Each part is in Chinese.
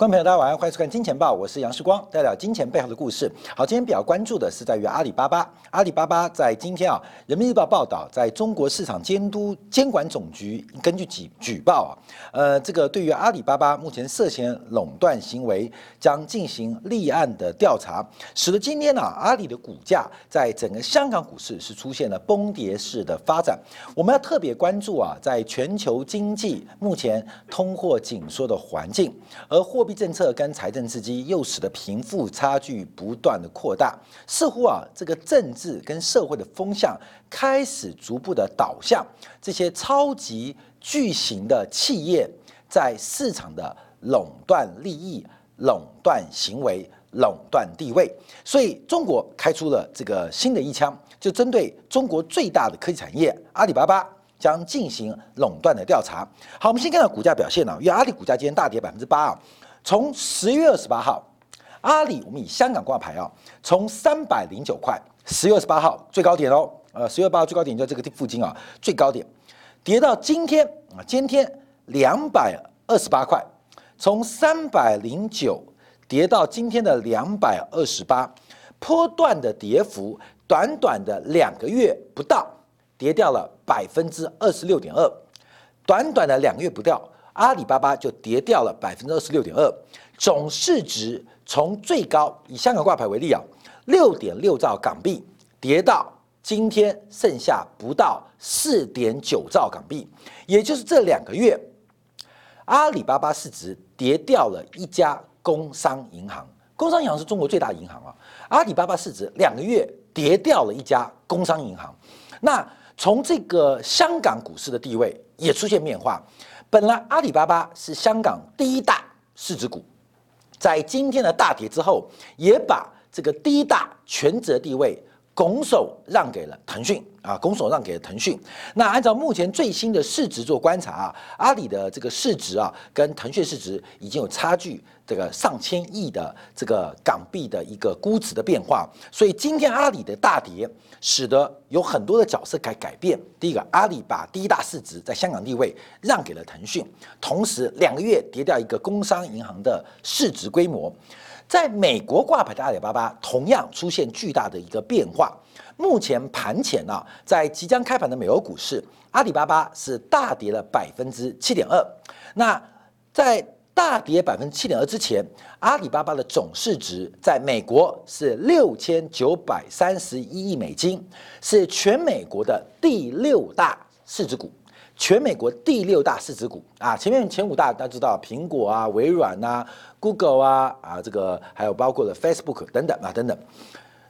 观众朋友，大家晚上，欢迎收看《金钱报》，我是杨世光，带来金钱背后的故事。好，今天比较关注的是在于阿里巴巴。阿里巴巴在今天啊，《人民日报》报道，在中国市场监督监管总局根据举举报啊，呃，这个对于阿里巴巴目前涉嫌垄断行为，将进行立案的调查，使得今天呢，阿里的股价在整个香港股市是出现了崩跌式的发展。我们要特别关注啊，在全球经济目前通货紧缩的环境，而货币政策跟财政刺激又使得贫富差距不断的扩大，似乎啊，这个政治跟社会的风向开始逐步的导向这些超级巨型的企业在市场的垄断利益、垄断行为、垄断地位，所以中国开出了这个新的一枪，就针对中国最大的科技产业阿里巴巴将进行垄断的调查。好，我们先看到股价表现啊，因为阿里股价今天大跌百分之八啊。从十月二十八号，阿里我们以香港挂牌啊，从三百零九块，十月二十八号最高点哦，呃，十月八号最高点就这个地附近啊，最高点跌到今天啊，今天两百二十八块，从三百零九跌到今天的两百二十八，波段的跌幅，短短的两个月不到，跌掉了百分之二十六点二，短短的两个月不掉。阿里巴巴就跌掉了百分之二十六点二，总市值从最高以香港挂牌为例啊，六点六兆港币跌到今天剩下不到四点九兆港币，也就是这两个月，阿里巴巴市值跌掉了一家工商银行，工商银行是中国最大银行啊，阿里巴巴市值两个月跌掉了一家工商银行，那从这个香港股市的地位也出现变化。本来阿里巴巴是香港第一大市值股，在今天的大跌之后，也把这个第一大权责地位拱手让给了腾讯啊，拱手让给了腾讯。那按照目前最新的市值做观察啊，阿里的这个市值啊，跟腾讯市值已经有差距。这个上千亿的这个港币的一个估值的变化，所以今天阿里的大跌，使得有很多的角色改改变。第一个，阿里把第一大市值在香港地位让给了腾讯，同时两个月跌掉一个工商银行的市值规模。在美国挂牌的阿里巴巴同样出现巨大的一个变化。目前盘前呢，在即将开盘的美国股市，阿里巴巴是大跌了百分之七点二。那在大跌百分之七点二之前，阿里巴巴的总市值在美国是六千九百三十一亿美金，是全美国的第六大市值股，全美国第六大市值股啊。前面前五大大家知道，苹果啊、微软啊、Google 啊啊，这个还有包括了 Facebook 等等啊等等。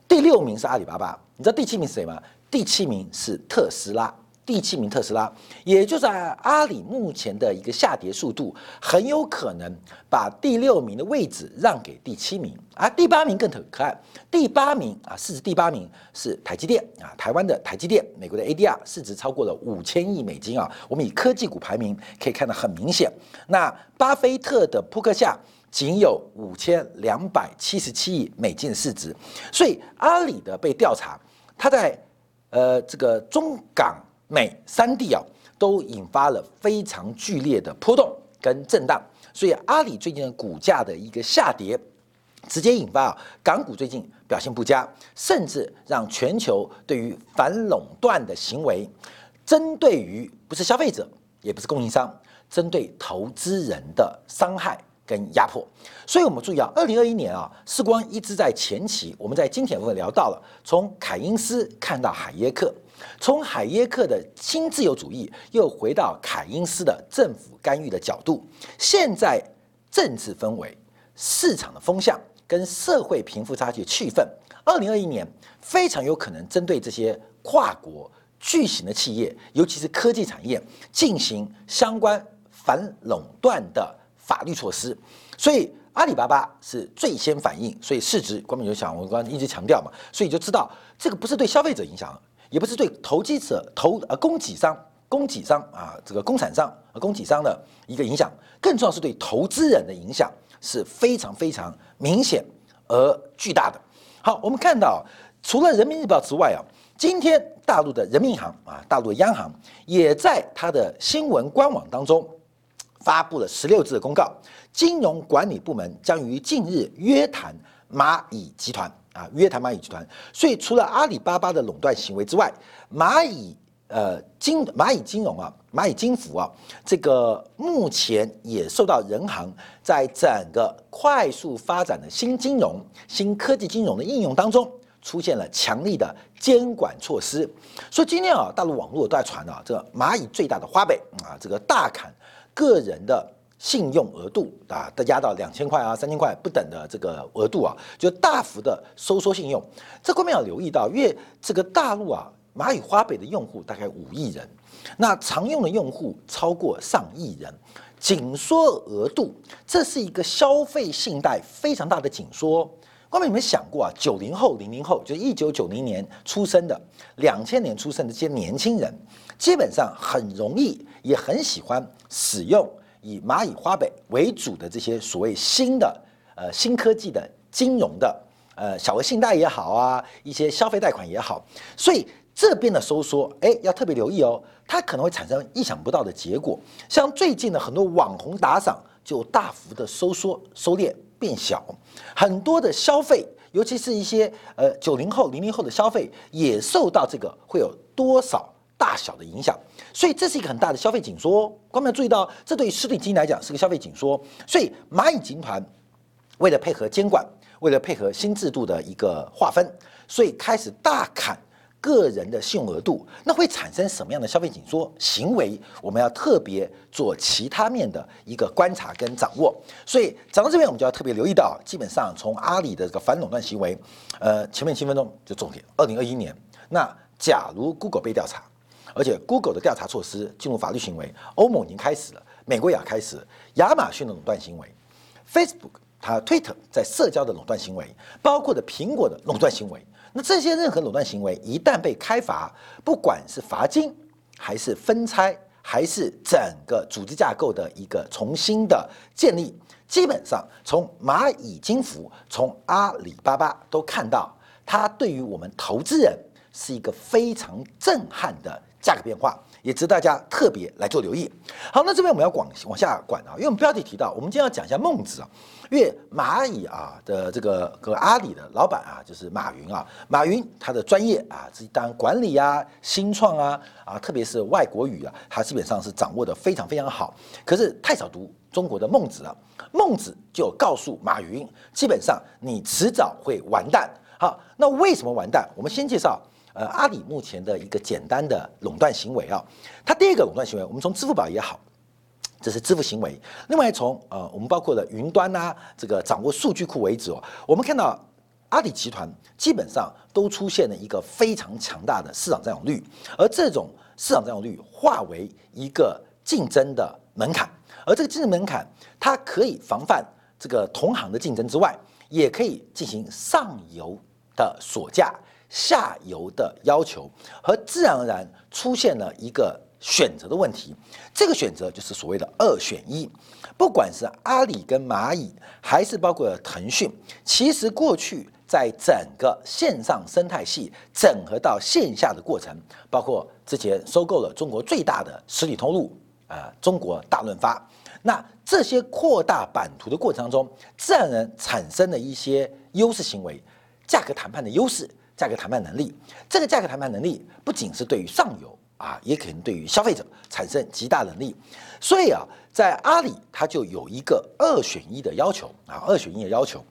第六名是阿里巴巴，你知道第七名是谁吗？第七名是特斯拉。第七名特斯拉，也就在阿里目前的一个下跌速度，很有可能把第六名的位置让给第七名，啊第八名更可可爱。第八名啊，市值第八名是台积电啊，台湾的台积电，美国的 ADR 市值超过了五千亿美金啊。我们以科技股排名可以看得很明显。那巴菲特的扑克下仅有五千两百七十七亿美金的市值，所以阿里的被调查，它在呃这个中港。美三地啊，都引发了非常剧烈的波动跟震荡，所以阿里最近的股价的一个下跌，直接引发啊港股最近表现不佳，甚至让全球对于反垄断的行为，针对于不是消费者，也不是供应商，针对投资人的伤害跟压迫。所以我们注意啊，二零二一年啊，时光一直在前期，我们在今天部分聊到了，从凯因斯看到海耶克。从海耶克的新自由主义，又回到凯因斯的政府干预的角度。现在政治氛围、市场的风向跟社会贫富差距气氛，二零二一年非常有可能针对这些跨国巨型的企业，尤其是科技产业，进行相关反垄断的法律措施。所以阿里巴巴是最先反应，所以市值，官民就想，我刚刚一直强调嘛，所以就知道这个不是对消费者影响。也不是对投机者、投呃供给商、供给商啊，这个工厂商、供给商的一个影响，更重要是对投资人的影响是非常非常明显而巨大的。好，我们看到除了人民日报之外啊，今天大陆的人民银行啊，大陆的央行也在它的新闻官网当中发布了十六字的公告，金融管理部门将于近日约谈蚂蚁集团啊，约谈蚂蚁集团。所以除了阿里巴巴的垄断行为之外，蚂蚁呃金蚂蚁金融啊，蚂蚁金服啊，这个目前也受到人行在整个快速发展的新金融、新科技金融的应用当中。出现了强力的监管措施，所以今天啊，大陆网络都在传啊，这个蚂蚁最大的花呗啊，这个大砍个人的信用额度啊，都压到两千块啊、三千块不等的这个额度啊，就大幅的收缩信用。这方面要留意到，因为这个大陆啊，蚂蚁花呗的用户大概五亿人，那常用的用户超过上亿人，紧缩额度，这是一个消费信贷非常大的紧缩。各位有没有想过啊？九零后、零零后，就是一九九零年出生的、两千年出生的这些年轻人，基本上很容易，也很喜欢使用以蚂蚁花呗为主的这些所谓新的、呃新科技的金融的，呃小额信贷也好啊，一些消费贷款也好。所以这边的收缩，哎，要特别留意哦，它可能会产生意想不到的结果。像最近的很多网红打赏，就大幅的收缩、收敛。变小，很多的消费，尤其是一些呃九零后、零零后的消费，也受到这个会有多少大小的影响，所以这是一个很大的消费紧缩。观众要注意到，这对实体经济来讲是个消费紧缩。所以蚂蚁集团为了配合监管，为了配合新制度的一个划分，所以开始大砍。个人的信用额度，那会产生什么样的消费紧缩行为？我们要特别做其他面的一个观察跟掌握。所以讲到这边，我们就要特别留意到，基本上从阿里的这个反垄断行为，呃，前面七分钟就重点。二零二一年，那假如 Google 被调查，而且 Google 的调查措施进入法律行为，欧盟已经开始了，美国也要开始，亚马逊的垄断行为，Facebook 它 Twitter 在社交的垄断行为，包括的苹果的垄断行为。那这些任何垄断行为一旦被开罚，不管是罚金，还是分拆，还是整个组织架构的一个重新的建立，基本上从蚂蚁金服，从阿里巴巴都看到，它对于我们投资人是一个非常震撼的价格变化。也值得大家特别来做留意。好，那这边我们要往往下管啊，因为我们标题提到，我们今天要讲一下孟子啊，因为蚂蚁啊的这个和阿里的老板啊，就是马云啊，马云他的专业啊，是当然管理啊、新创啊啊，特别是外国语啊，他基本上是掌握的非常非常好。可是太少读中国的孟子了，孟子就告诉马云，基本上你迟早会完蛋。好，那为什么完蛋？我们先介绍。呃，阿里目前的一个简单的垄断行为啊，它第一个垄断行为，我们从支付宝也好，这是支付行为；另外从呃，我们包括了云端呐，这个掌握数据库为止哦，我们看到阿里集团基本上都出现了一个非常强大的市场占有率，而这种市场占有率化为一个竞争的门槛，而这个竞争门槛，它可以防范这个同行的竞争之外，也可以进行上游的锁价。下游的要求和自然而然出现了一个选择的问题，这个选择就是所谓的二选一。不管是阿里跟蚂蚁，还是包括腾讯，其实过去在整个线上生态系整合到线下的过程，包括之前收购了中国最大的实体通路啊，中国大润发，那这些扩大版图的过程当中，自然而然产生了一些优势行为，价格谈判的优势。价格谈判能力，这个价格谈判能力不仅是对于上游啊，也可能对于消费者产生极大能力。所以啊，在阿里它就有一个二选一的要求啊，二选一的要求，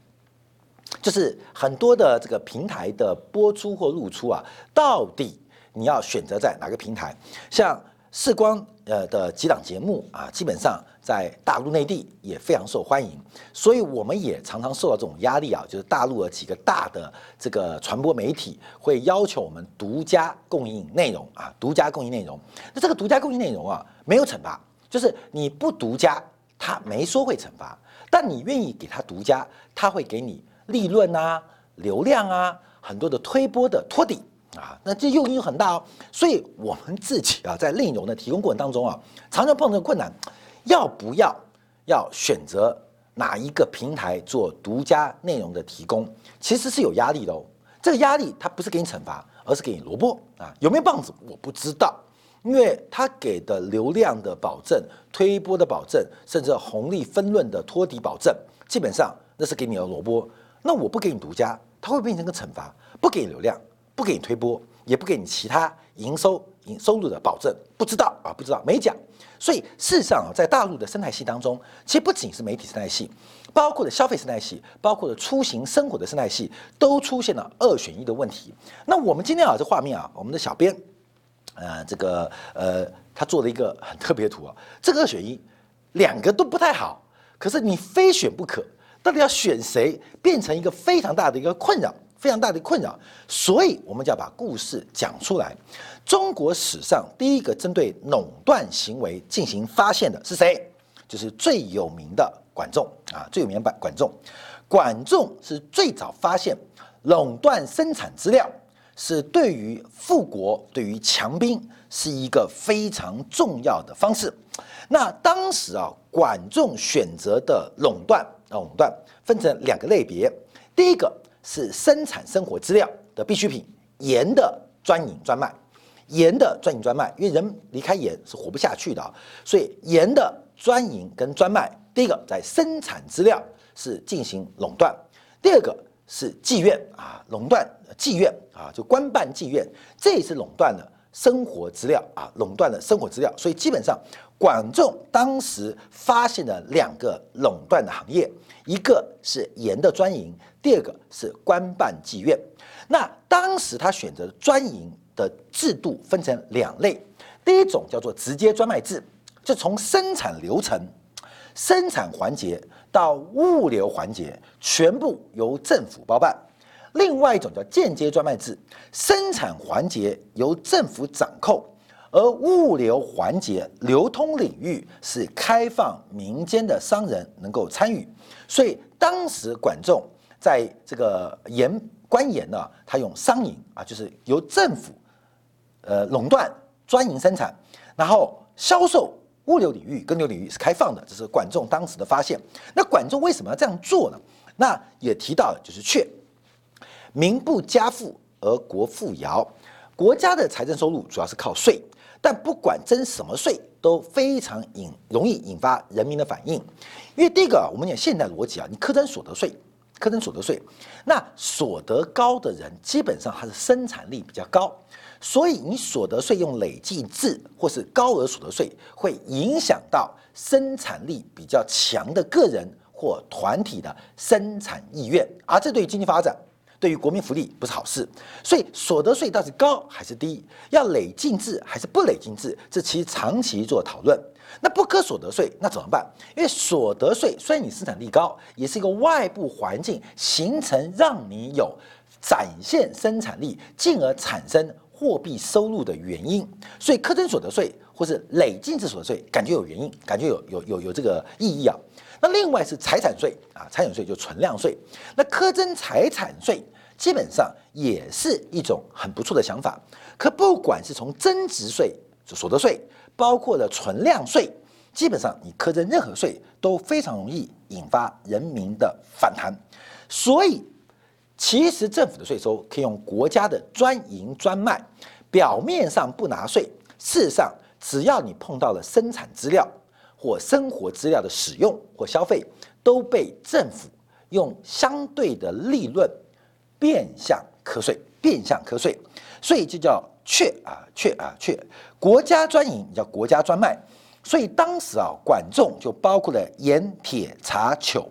就是很多的这个平台的播出或露出啊，到底你要选择在哪个平台？像视光呃的几档节目啊，基本上。在大陆内地也非常受欢迎，所以我们也常常受到这种压力啊，就是大陆的几个大的这个传播媒体会要求我们独家供应内容啊，独家供应内容。那这个独家供应内容啊，没有惩罚，就是你不独家，他没说会惩罚，但你愿意给他独家，他会给你利润啊、流量啊、很多的推波的托底啊，那这诱因很大哦。所以我们自己啊，在内容的提供过程当中啊，常常碰到困难。要不要要选择哪一个平台做独家内容的提供，其实是有压力的哦。这个压力它不是给你惩罚，而是给你萝卜啊。有没有棒子我不知道，因为它给的流量的保证、推波的保证，甚至红利分润的托底保证，基本上那是给你的萝卜。那我不给你独家，它会变成个惩罚，不给你流量，不给你推波，也不给你其他营收、营收入的保证，不知道啊，不知道没讲。所以事实上啊，在大陆的生态系当中，其实不仅是媒体生态系，包括了消费生态系，包括了出行生活的生态系，都出现了二选一的问题。那我们今天啊，这画面啊，我们的小编，呃，这个呃，他做了一个很特别的图啊，这个二选一，两个都不太好，可是你非选不可，到底要选谁，变成一个非常大的一个困扰。非常大的困扰，所以我们就要把故事讲出来。中国史上第一个针对垄断行为进行发现的是谁？就是最有名的管仲啊，最有名的管仲。管仲是最早发现垄断生产资料是对于富国、对于强兵是一个非常重要的方式。那当时啊，管仲选择的垄断垄断分成两个类别，第一个。是生产生活资料的必需品，盐的专营专卖，盐的专营专卖，因为人离开盐是活不下去的，所以盐的专营跟专卖，第一个在生产资料是进行垄断，第二个是妓院啊，垄断妓院啊，就官办妓院，这也是垄断了生活资料啊，垄断了生活资料，所以基本上管仲当时发现了两个垄断的行业，一个是盐的专营。第二个是官办妓院，那当时他选择专营的制度分成两类，第一种叫做直接专卖制，就从生产流程、生产环节到物流环节全部由政府包办；另外一种叫间接专卖制，生产环节由政府掌控，而物流环节、流通领域是开放民间的商人能够参与。所以当时管仲。在这个盐官盐呢，它用商营啊，就是由政府呃垄断专营生产，然后销售物流领域跟流领域是开放的，这是管仲当时的发现。那管仲为什么要这样做呢？那也提到就是却民不加赋而国富摇，国家的财政收入主要是靠税，但不管征什么税都非常引容易引发人民的反应，因为第一个我们讲现代逻辑啊，你苛征所得税。课征所得税，那所得高的人基本上他是生产力比较高，所以你所得税用累计制或是高额所得税，会影响到生产力比较强的个人或团体的生产意愿，而这对经济发展、对于国民福利不是好事。所以所得税到底高还是低，要累进制还是不累进制，这其实长期做讨论。那不科所得税那怎么办？因为所得税虽然你生产力高，也是一个外部环境形成让你有展现生产力，进而产生货币收入的原因。所以苛征所得税或是累进制所得税，感觉有原因，感觉有有有有这个意义啊。那另外是财产税啊，财产税就存量税。那苛征财产税基本上也是一种很不错的想法。可不管是从增值税、所得税。包括了存量税，基本上你苛征任何税都非常容易引发人民的反弹，所以其实政府的税收可以用国家的专营专卖，表面上不拿税，事实上只要你碰到了生产资料或生活资料的使用或消费，都被政府用相对的利润变相课税，变相课税，所以就叫。确啊，确啊，确，国家专营叫国家专卖，所以当时啊，管仲就包括了盐、铁、茶、酒，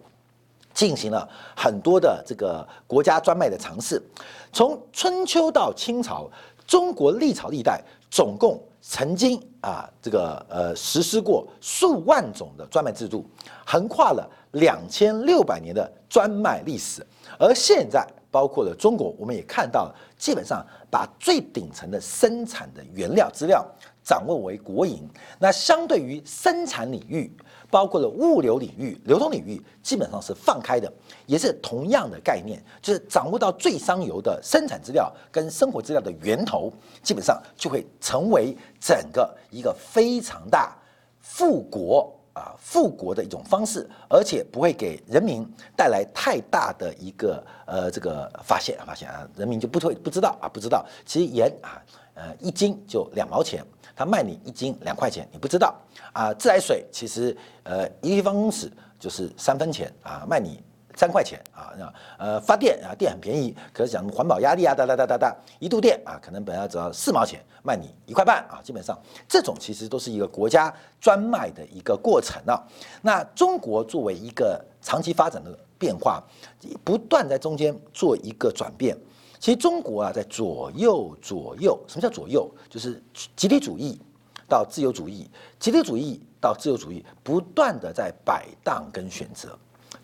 进行了很多的这个国家专卖的尝试。从春秋到清朝，中国历朝历代总共曾经啊，这个呃实施过数万种的专卖制度，横跨了两千六百年的专卖历史，而现在。包括了中国，我们也看到，基本上把最顶层的生产的原料资料掌握为国营。那相对于生产领域，包括了物流领域、流通领域，基本上是放开的，也是同样的概念，就是掌握到最上游的生产资料跟生活资料的源头，基本上就会成为整个一个非常大富国。啊，富国的一种方式，而且不会给人民带来太大的一个呃这个发现发现啊，人民就不会不知道啊不知道，其实盐啊呃一斤就两毛钱，他卖你一斤两块钱，你不知道啊。自来水其实呃一立方公尺就是三分钱啊，卖你。三块钱啊，那呃发电啊，电很便宜，可是讲环保压力啊，哒哒哒哒哒，一度电啊，可能本来只要四毛钱，卖你一块半啊，基本上这种其实都是一个国家专卖的一个过程啊。那中国作为一个长期发展的变化，不断在中间做一个转变。其实中国啊，在左右左右，什么叫左右？就是集体主义到自由主义，集体主义到自由主义，不断的在摆荡跟选择。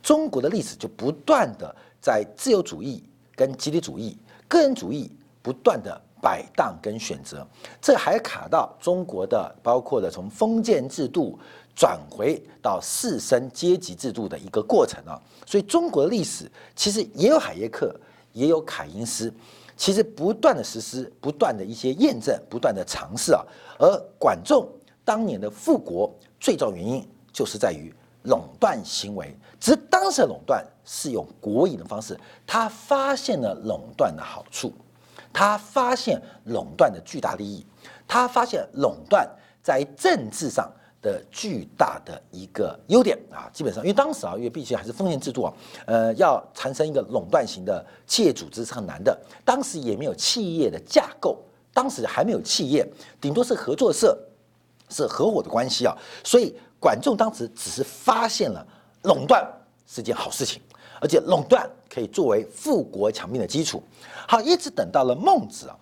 中国的历史就不断的在自由主义跟集体主义、个人主义不断的摆荡跟选择，这还卡到中国的包括了从封建制度转回到士绅阶级制度的一个过程啊。所以中国的历史其实也有海耶克，也有凯因斯，其实不断的实施、不断的一些验证、不断的尝试啊。而管仲当年的复国最重要原因就是在于。垄断行为，只是当时的垄断是用国营的方式，他发现了垄断的好处，他发现垄断的巨大利益，他发现垄断在政治上的巨大的一个优点啊，基本上因为当时啊，因为毕竟还是封建制度啊，呃，要产生一个垄断型的企业组织是很难的，当时也没有企业的架构，当时还没有企业，顶多是合作社，是合伙的关系啊，所以。管仲当时只是发现了垄断是件好事情，而且垄断可以作为富国强兵的基础。好，一直等到了孟子啊，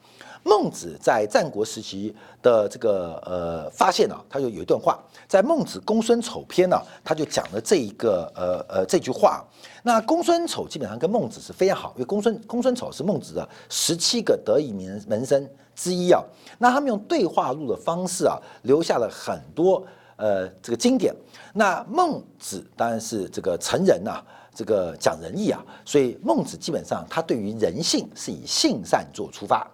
孟子在战国时期的这个呃发现啊，他就有一段话，在《孟子公孙丑篇》呢，他就讲了这一个呃呃这句话。那公孙丑基本上跟孟子是非常好，因为公孙公孙丑是孟子的十七个得意门门生之一啊。那他们用对话录的方式啊，留下了很多。呃，这个经典，那孟子当然是这个成人呐，这个讲仁义啊，所以孟子基本上他对于人性是以性善做出发，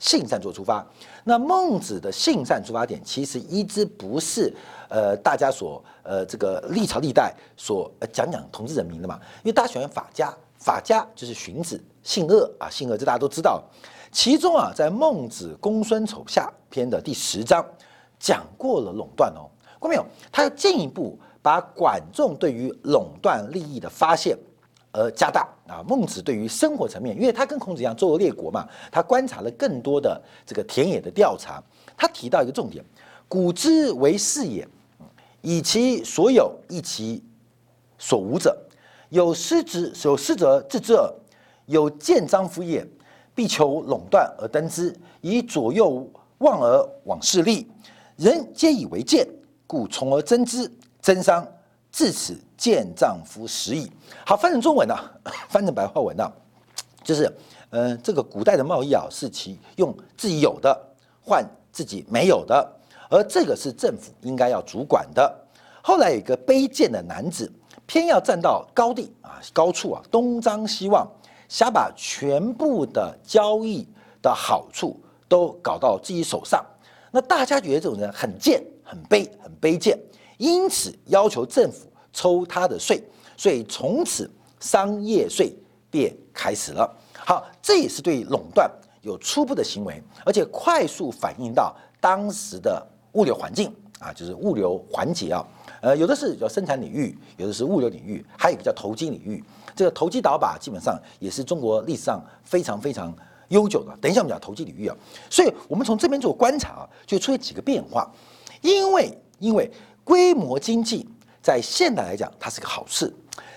性善做出发。那孟子的性善出发点其实一直不是呃大家所呃这个历朝历代所讲讲统治人民的嘛，因为大家喜欢法家，法家就是荀子，性恶啊，性恶这大家都知道。其中啊，在孟子公孙丑下篇的第十章讲过了垄断哦。过没有？他要进一步把管仲对于垄断利益的发现而加大啊。孟子对于生活层面，因为他跟孔子一样周游列国嘛，他观察了更多的这个田野的调查。他提到一个重点：古之为士也，以其所有，以其所无者，有失之，有失则治之耳。有见章夫也，必求垄断而登之，以左右望而往势利，人皆以为见。故从而争之，争商，至此见丈夫食矣。好，翻成中文呢？翻成白话文呢？就是，嗯，这个古代的贸易啊，是其用自己有的换自己没有的，而这个是政府应该要主管的。后来有一个卑贱的男子，偏要站到高地啊，高处啊，东张西望，想把全部的交易的好处都搞到自己手上。那大家觉得这种人很贱。很卑很卑贱，因此要求政府抽他的税，所以从此商业税便开始了。好，这也是对垄断有初步的行为，而且快速反映到当时的物流环境啊，就是物流环节啊。呃，有的是叫生产领域，有的是物流领域，还有一个叫投机领域。这个投机倒把基本上也是中国历史上非常非常悠久的。等一下我们讲投机领域啊，所以我们从这边做观察啊，就出现几个变化。因为，因为规模经济在现代来讲，它是个好事，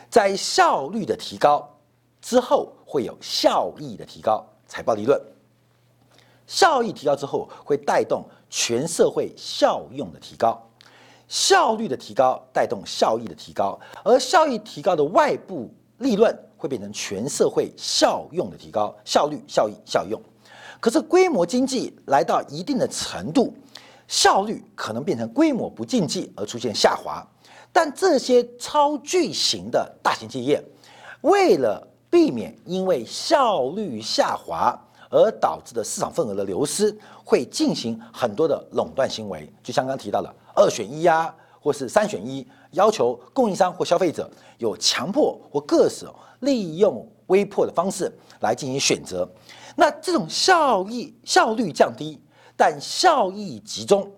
在效率的提高之后，会有效益的提高，财报理论。效益提高之后，会带动全社会效用的提高，效率的提高带动效益的提高，而效益提高的外部利润会变成全社会效用的提高，效率、效益、效用。可是规模经济来到一定的程度。效率可能变成规模不经济而出现下滑，但这些超巨型的大型企业，为了避免因为效率下滑而导致的市场份额的流失，会进行很多的垄断行为，就像刚提到的二选一呀，或是三选一，要求供应商或消费者有强迫或各种利用微迫的方式来进行选择。那这种效益效率降低。但效益集中，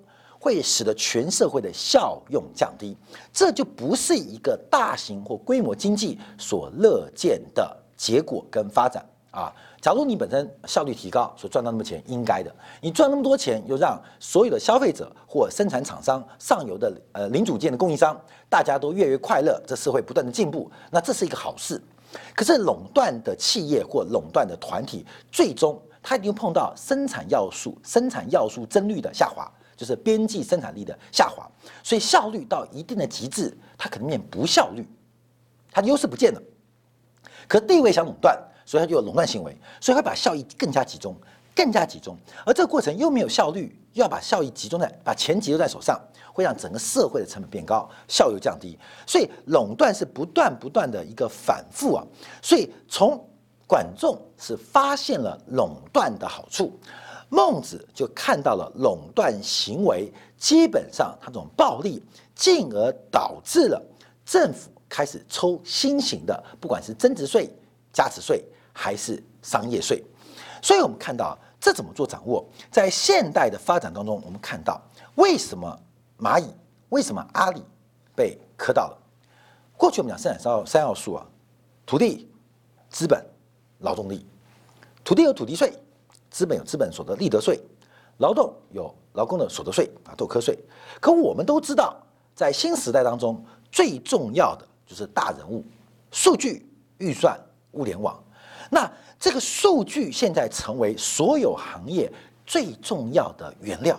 会使得全社会的效用降低，这就不是一个大型或规模经济所乐见的结果跟发展啊。假如你本身效率提高，所赚到那么钱，应该的。你赚那么多钱，又让所有的消费者或生产厂商、上游的呃零组件的供应商，大家都越来越快乐，这社会不断的进步，那这是一个好事。可是垄断的企业或垄断的团体，最终它一定碰到生产要素、生产要素增率的下滑。就是边际生产力的下滑，所以效率到一定的极致，它可能变不效率，它的优势不见了。可地位想垄断，所以它就有垄断行为，所以会把效益更加集中，更加集中。而这个过程又没有效率，又要把效益集中在把钱集中在手上，会让整个社会的成本变高，效率降低。所以垄断是不断不断的一个反复啊。所以从管仲是发现了垄断的好处。孟子就看到了垄断行为，基本上它这种暴力，进而导致了政府开始抽新型的，不管是增值税、加值税还是商业税。所以我们看到这怎么做掌握，在现代的发展当中，我们看到为什么蚂蚁、为什么阿里被磕到了？过去我们讲生产三三要素啊，土地、资本、劳动力，土地有土地税。资本有资本所得利得税，劳动有劳工的所得税啊，都课税。可我们都知道，在新时代当中，最重要的就是大人物、数据、预算、物联网。那这个数据现在成为所有行业最重要的原料。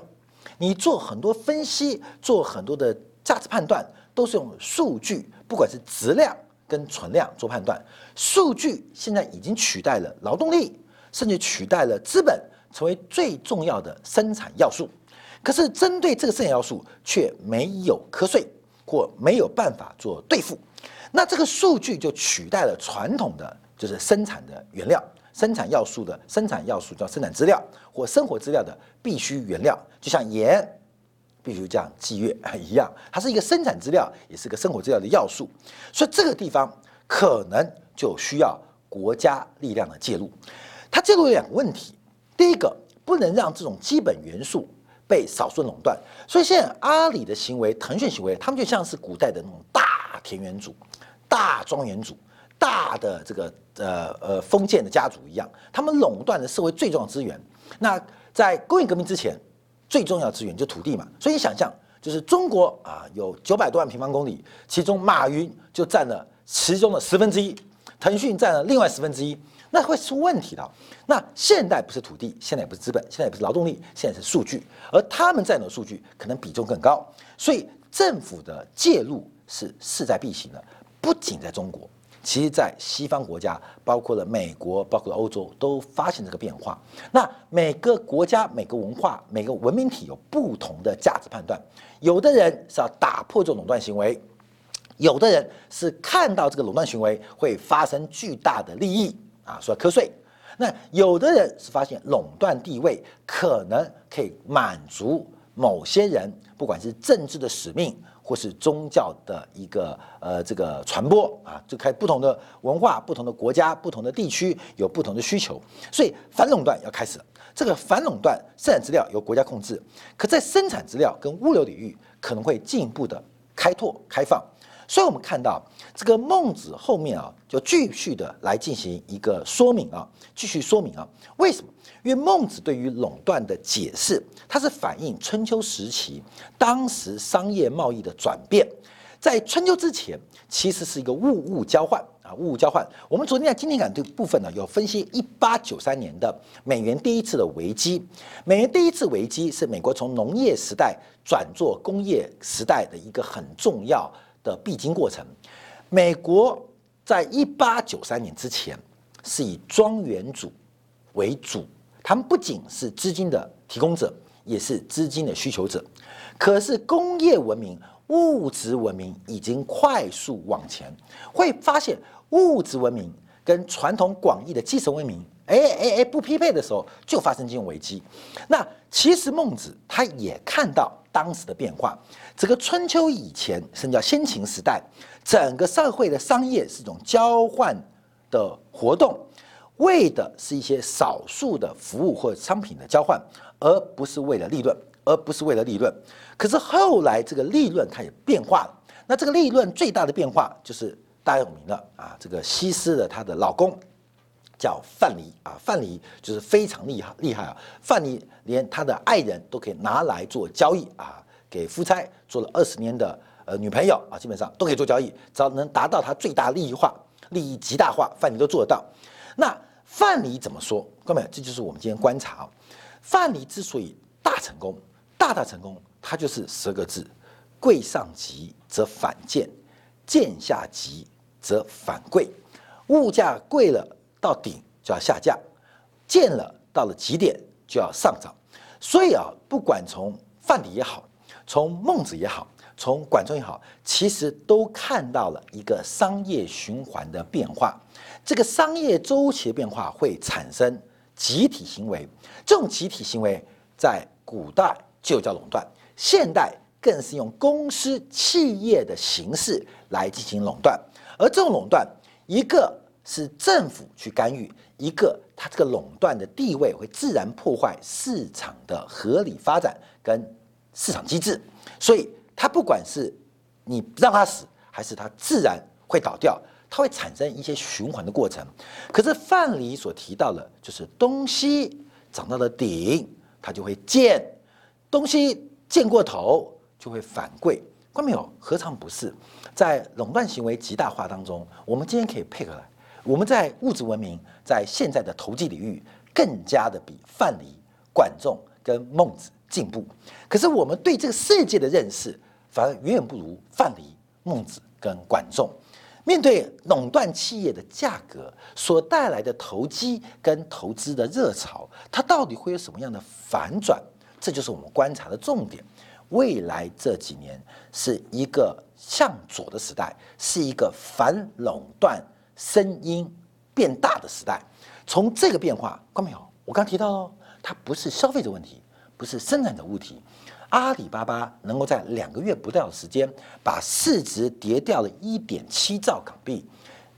你做很多分析，做很多的价值判断，都是用数据，不管是质量跟存量做判断。数据现在已经取代了劳动力。甚至取代了资本，成为最重要的生产要素。可是，针对这个生产要素，却没有瞌税或没有办法做对付。那这个数据就取代了传统的，就是生产的原料、生产要素的生产要素叫生产资料或生活资料的必须原料，就像盐必须这样计月 一样，它是一个生产资料，也是个生活资料的要素。所以，这个地方可能就需要国家力量的介入。它这个有两个问题，第一个不能让这种基本元素被少数垄断，所以现在阿里的行为、腾讯行为，他们就像是古代的那种大田园主、大庄园主、大的这个呃呃封建的家族一样，他们垄断了社会最重要资源。那在工业革命之前，最重要资源就土地嘛，所以你想象就是中国啊有九百多万平方公里，其中马云就占了其中的十分之一，腾讯占了另外十分之一。那会出问题的。那现代不是土地，现在也不是资本，现在也不是劳动力，现在是数据，而他们占的数据可能比重更高，所以政府的介入是势在必行的。不仅在中国，其实在西方国家，包括了美国，包括了欧洲，都发现这个变化。那每个国家、每个文化、每个文明体有不同的价值判断，有的人是要打破这种垄断行为，有的人是看到这个垄断行为会发生巨大的利益。啊，说瞌睡，那有的人是发现垄断地位可能可以满足某些人，不管是政治的使命或是宗教的一个呃这个传播啊，就开不同的文化、不同的国家、不同的地区有不同的需求，所以反垄断要开始了。这个反垄断生产资料由国家控制，可在生产资料跟物流领域可能会进一步的开拓开放。所以，我们看到这个孟子后面啊，就继续的来进行一个说明啊，继续说明啊，为什么？因为孟子对于垄断的解释，它是反映春秋时期当时商业贸易的转变。在春秋之前，其实是一个物物交换啊，物物交换。我们昨天在今天感这部分呢，有分析一八九三年的美元第一次的危机。美元第一次危机是美国从农业时代转做工业时代的一个很重要。的必经过程，美国在一八九三年之前是以庄园主为主，他们不仅是资金的提供者，也是资金的需求者。可是工业文明、物质文明已经快速往前，会发现物质文明跟传统广义的基层文明，哎哎哎不匹配的时候，就发生金融危机。那其实孟子他也看到。当时的变化，这个春秋以前，甚至叫先秦时代，整个社会的商业是一种交换的活动，为的是一些少数的服务或商品的交换，而不是为了利润，而不是为了利润。可是后来这个利润它也变化了。那这个利润最大的变化就是大家有名了啊，这个西施的她的老公叫范蠡啊，范蠡就是非常厉害厉害啊，范蠡连他的爱人都可以拿来做交易啊，给夫差做了二十年的呃女朋友啊，基本上都可以做交易，只要能达到他最大利益化、利益极大化，范蠡都做得到。那范蠡怎么说？各位，这就是我们今天观察。范蠡之所以大成功、大大成功，他就是十个字：贵上极则反贱，贱下极则反贵。物价贵了到顶就要下降，见了到了极点就要上涨。所以啊，不管从范蠡也好，从孟子也好，从管仲也好，其实都看到了一个商业循环的变化。这个商业周期的变化会产生集体行为，这种集体行为在古代就叫垄断，现代更是用公司企业的形式来进行垄断。而这种垄断，一个是政府去干预，一个它这个垄断的地位会自然破坏市场的合理发展跟市场机制。所以，它不管是你让它死，还是它自然会倒掉。它会产生一些循环的过程，可是范蠡所提到的，就是东西涨到了顶，它就会贱；东西贱过头，就会反贵。看到没有？何尝不是？在垄断行为极大化当中，我们今天可以配合，我们在物质文明，在现在的投机领域，更加的比范蠡、管仲跟孟子进步。可是我们对这个世界的认识，反而远远不如范蠡、孟子跟管仲。面对垄断企业的价格所带来的投机跟投资的热潮，它到底会有什么样的反转？这就是我们观察的重点。未来这几年是一个向左的时代，是一个反垄断声音变大的时代。从这个变化，看没有？我刚提到哦，它不是消费者问题，不是生产者问题。阿里巴巴能够在两个月不到的时间，把市值跌掉了一点七兆港币，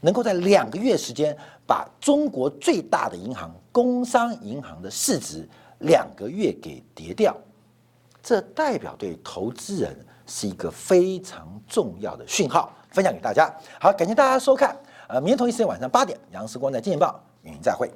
能够在两个月时间把中国最大的银行工商银行的市值两个月给跌掉，这代表对投资人是一个非常重要的讯号，分享给大家。好，感谢大家收看，呃，明天同一时间晚上八点，杨世光在《金钱报》与您再会。